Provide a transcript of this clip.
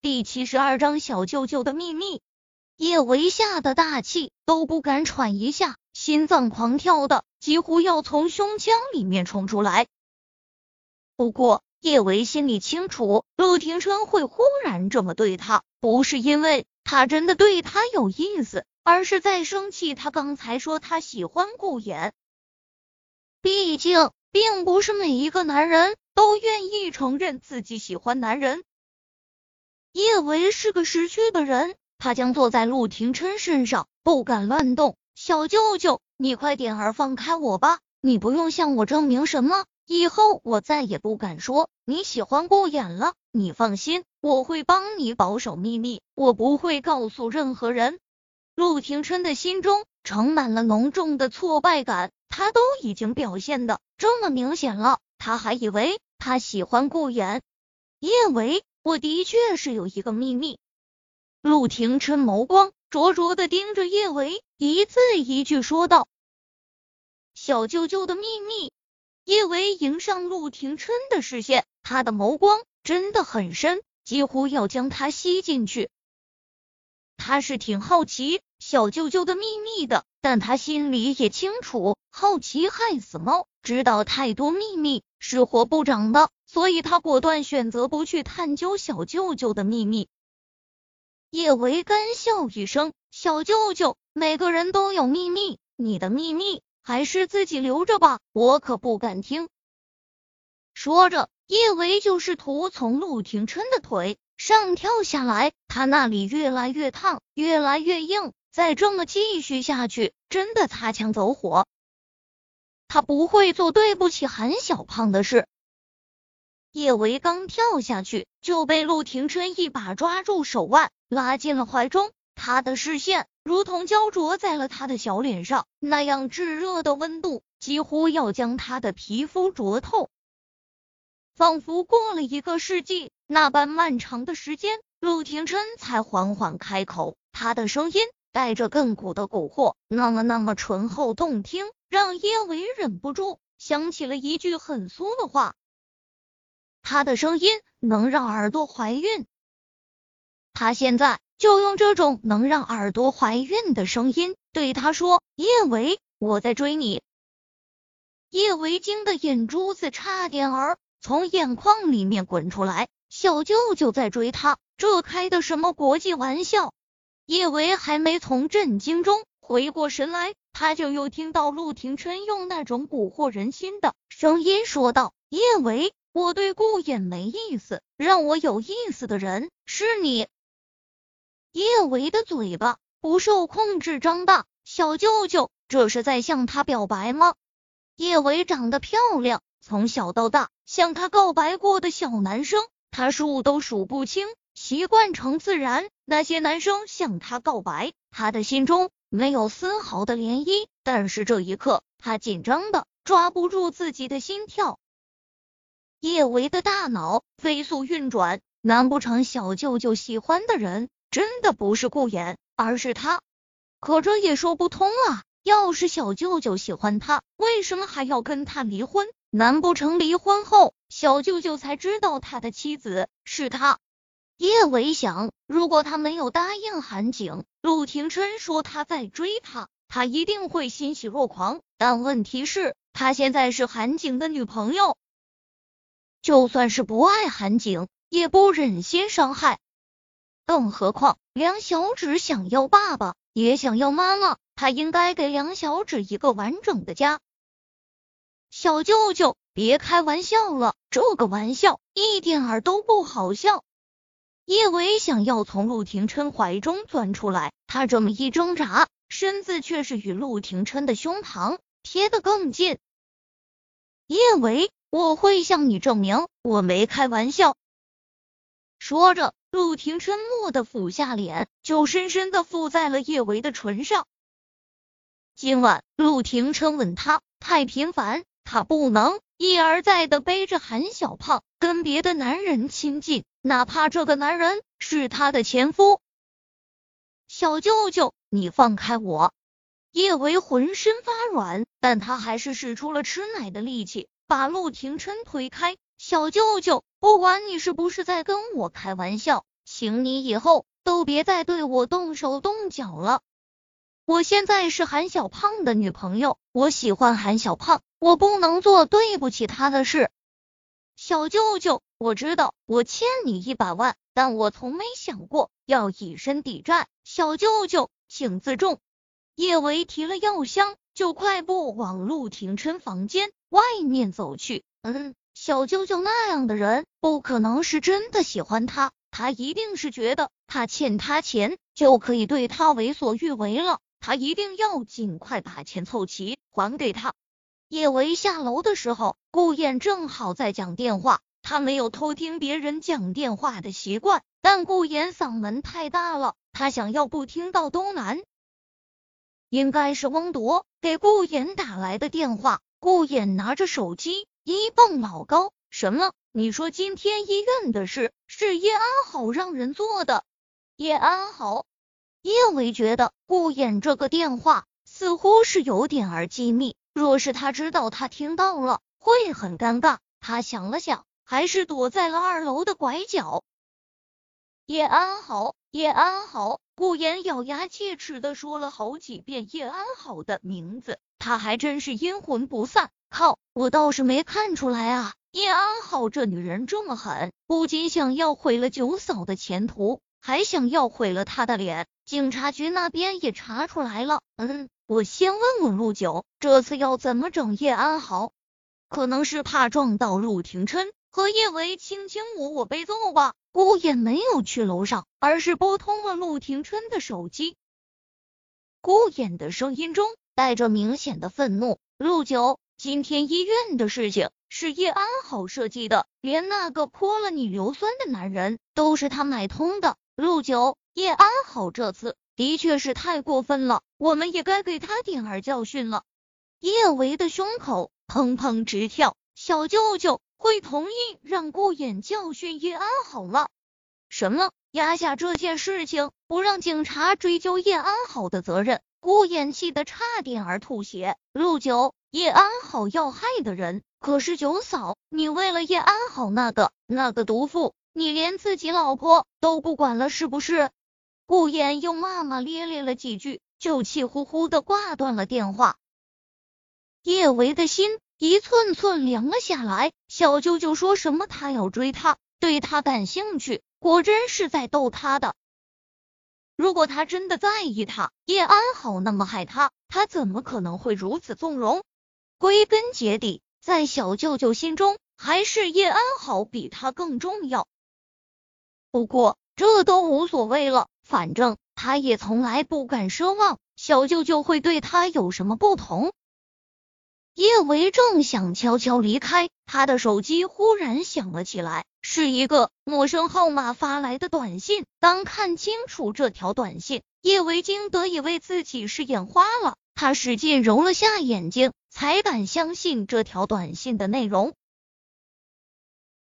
第七十二章小舅舅的秘密。叶维吓得大气都不敢喘一下，心脏狂跳的几乎要从胸腔里面冲出来。不过叶维心里清楚，陆廷琛会忽然这么对他，不是因为他真的对他有意思，而是在生气。他刚才说他喜欢顾衍，毕竟并不是每一个男人。都愿意承认自己喜欢男人。叶维是个识趣的人，他将坐在陆廷琛身上，不敢乱动。小舅舅，你快点儿放开我吧！你不用向我证明什么，以后我再也不敢说你喜欢顾衍了。你放心，我会帮你保守秘密，我不会告诉任何人。陆廷琛的心中盛满了浓重的挫败感，他都已经表现的这么明显了，他还以为。他喜欢顾衍，叶维，我的确是有一个秘密。陆廷琛眸光灼灼的盯着叶维，一字一句说道：“小舅舅的秘密。”叶维迎上陆廷琛的视线，他的眸光真的很深，几乎要将他吸进去。他是挺好奇小舅舅的秘密的，但他心里也清楚，好奇害死猫。知道太多秘密是活不长的，所以他果断选择不去探究小舅舅的秘密。叶维干笑一声：“小舅舅，每个人都有秘密，你的秘密还是自己留着吧，我可不敢听。”说着，叶维就试图从陆廷琛的腿上跳下来，他那里越来越烫，越来越硬，再这么继续下去，真的擦枪走火。他不会做对不起韩小胖的事。叶维刚跳下去，就被陆廷琛一把抓住手腕，拉进了怀中。他的视线如同焦灼在了他的小脸上，那样炙热的温度几乎要将他的皮肤灼透。仿佛过了一个世纪那般漫长的时间，陆廷琛才缓缓开口，他的声音。带着亘古的蛊惑，那么那么醇厚动听，让叶维忍不住想起了一句很俗的话：他的声音能让耳朵怀孕。他现在就用这种能让耳朵怀孕的声音对他说：“叶维，我在追你。”叶维惊的眼珠子差点儿从眼眶里面滚出来，小舅舅在追他，这开的什么国际玩笑？叶维还没从震惊中回过神来，他就又听到陆廷琛用那种蛊惑人心的声音说道：“叶维，我对顾衍没意思，让我有意思的人是你。”叶维的嘴巴不受控制张大，小舅舅这是在向他表白吗？叶维长得漂亮，从小到大向他告白过的小男生，他数都数不清。习惯成自然，那些男生向他告白，他的心中没有丝毫的涟漪。但是这一刻，他紧张的抓不住自己的心跳。叶维的大脑飞速运转，难不成小舅舅喜欢的人真的不是顾衍，而是他？可这也说不通啊！要是小舅舅喜欢他，为什么还要跟他离婚？难不成离婚后，小舅舅才知道他的妻子是他？叶维想，如果他没有答应韩景，陆廷琛说他在追他，他一定会欣喜若狂。但问题是，他现在是韩景的女朋友，就算是不爱韩景，也不忍心伤害。更何况，梁小芷想要爸爸，也想要妈妈，他应该给梁小芷一个完整的家。小舅舅，别开玩笑了，这个玩笑一点儿都不好笑。叶维想要从陆廷琛怀中钻出来，他这么一挣扎，身子却是与陆廷琛的胸膛贴得更近。叶维，我会向你证明，我没开玩笑。说着，陆廷琛蓦地俯下脸，就深深的附在了叶维的唇上。今晚陆廷琛吻他太频繁，他不能一而再的背着韩小胖跟别的男人亲近。哪怕这个男人是他的前夫，小舅舅，你放开我！叶维浑身发软，但他还是使出了吃奶的力气，把陆廷琛推开。小舅舅，不管你是不是在跟我开玩笑，请你以后都别再对我动手动脚了。我现在是韩小胖的女朋友，我喜欢韩小胖，我不能做对不起他的事。小舅舅，我知道我欠你一百万，但我从没想过要以身抵债。小舅舅，请自重。叶维提了药箱，就快步往陆廷琛房间外面走去。嗯，小舅舅那样的人，不可能是真的喜欢他，他一定是觉得他欠他钱，就可以对他为所欲为了。他一定要尽快把钱凑齐还给他。叶维下楼的时候，顾燕正好在讲电话。他没有偷听别人讲电话的习惯，但顾燕嗓门太大了，他想要不听到都难。应该是翁铎给顾燕打来的电话。顾衍拿着手机一蹦老高：“什么？你说今天医院的事是叶安好让人做的？叶安好？”叶伟觉得顾衍这个电话似乎是有点儿机密，若是他知道他听到了，会很尴尬。他想了想，还是躲在了二楼的拐角。叶安好，叶安好。顾衍咬牙切齿的说了好几遍叶安好的名字，他还真是阴魂不散。靠，我倒是没看出来啊！叶安好这女人这么狠，不仅想要毁了九嫂的前途。还想要毁了他的脸，警察局那边也查出来了。嗯，我先问问陆九，这次要怎么整叶安好？可能是怕撞到陆廷琛和叶维卿卿我我被揍吧。顾也没有去楼上，而是拨通了陆廷琛的手机。顾衍的声音中带着明显的愤怒：“陆九，今天医院的事情。”是叶安好设计的，连那个泼了你硫酸的男人都是他买通的。陆九，叶安好这次的确是太过分了，我们也该给他点儿教训了。叶维的胸口砰砰直跳，小舅舅会同意让顾衍教训叶安好吗？什么？压下这件事情，不让警察追究叶安好的责任？顾衍气得差点儿吐血。陆九，叶安好要害的人。可是九嫂，你为了叶安好那个那个毒妇，你连自己老婆都不管了是不是？顾衍又骂骂咧咧了几句，就气呼呼的挂断了电话。叶维的心一寸寸凉了下来。小舅舅说什么他要追她，对她感兴趣，果真是在逗他的。如果他真的在意他，叶安好那么害他，他怎么可能会如此纵容？归根结底。在小舅舅心中，还是叶安好比他更重要。不过这都无所谓了，反正他也从来不敢奢望小舅舅会对他有什么不同。叶维正想悄悄离开，他的手机忽然响了起来，是一个陌生号码发来的短信。当看清楚这条短信，叶维京得以为自己是眼花了，他使劲揉了下眼睛。才敢相信这条短信的内容。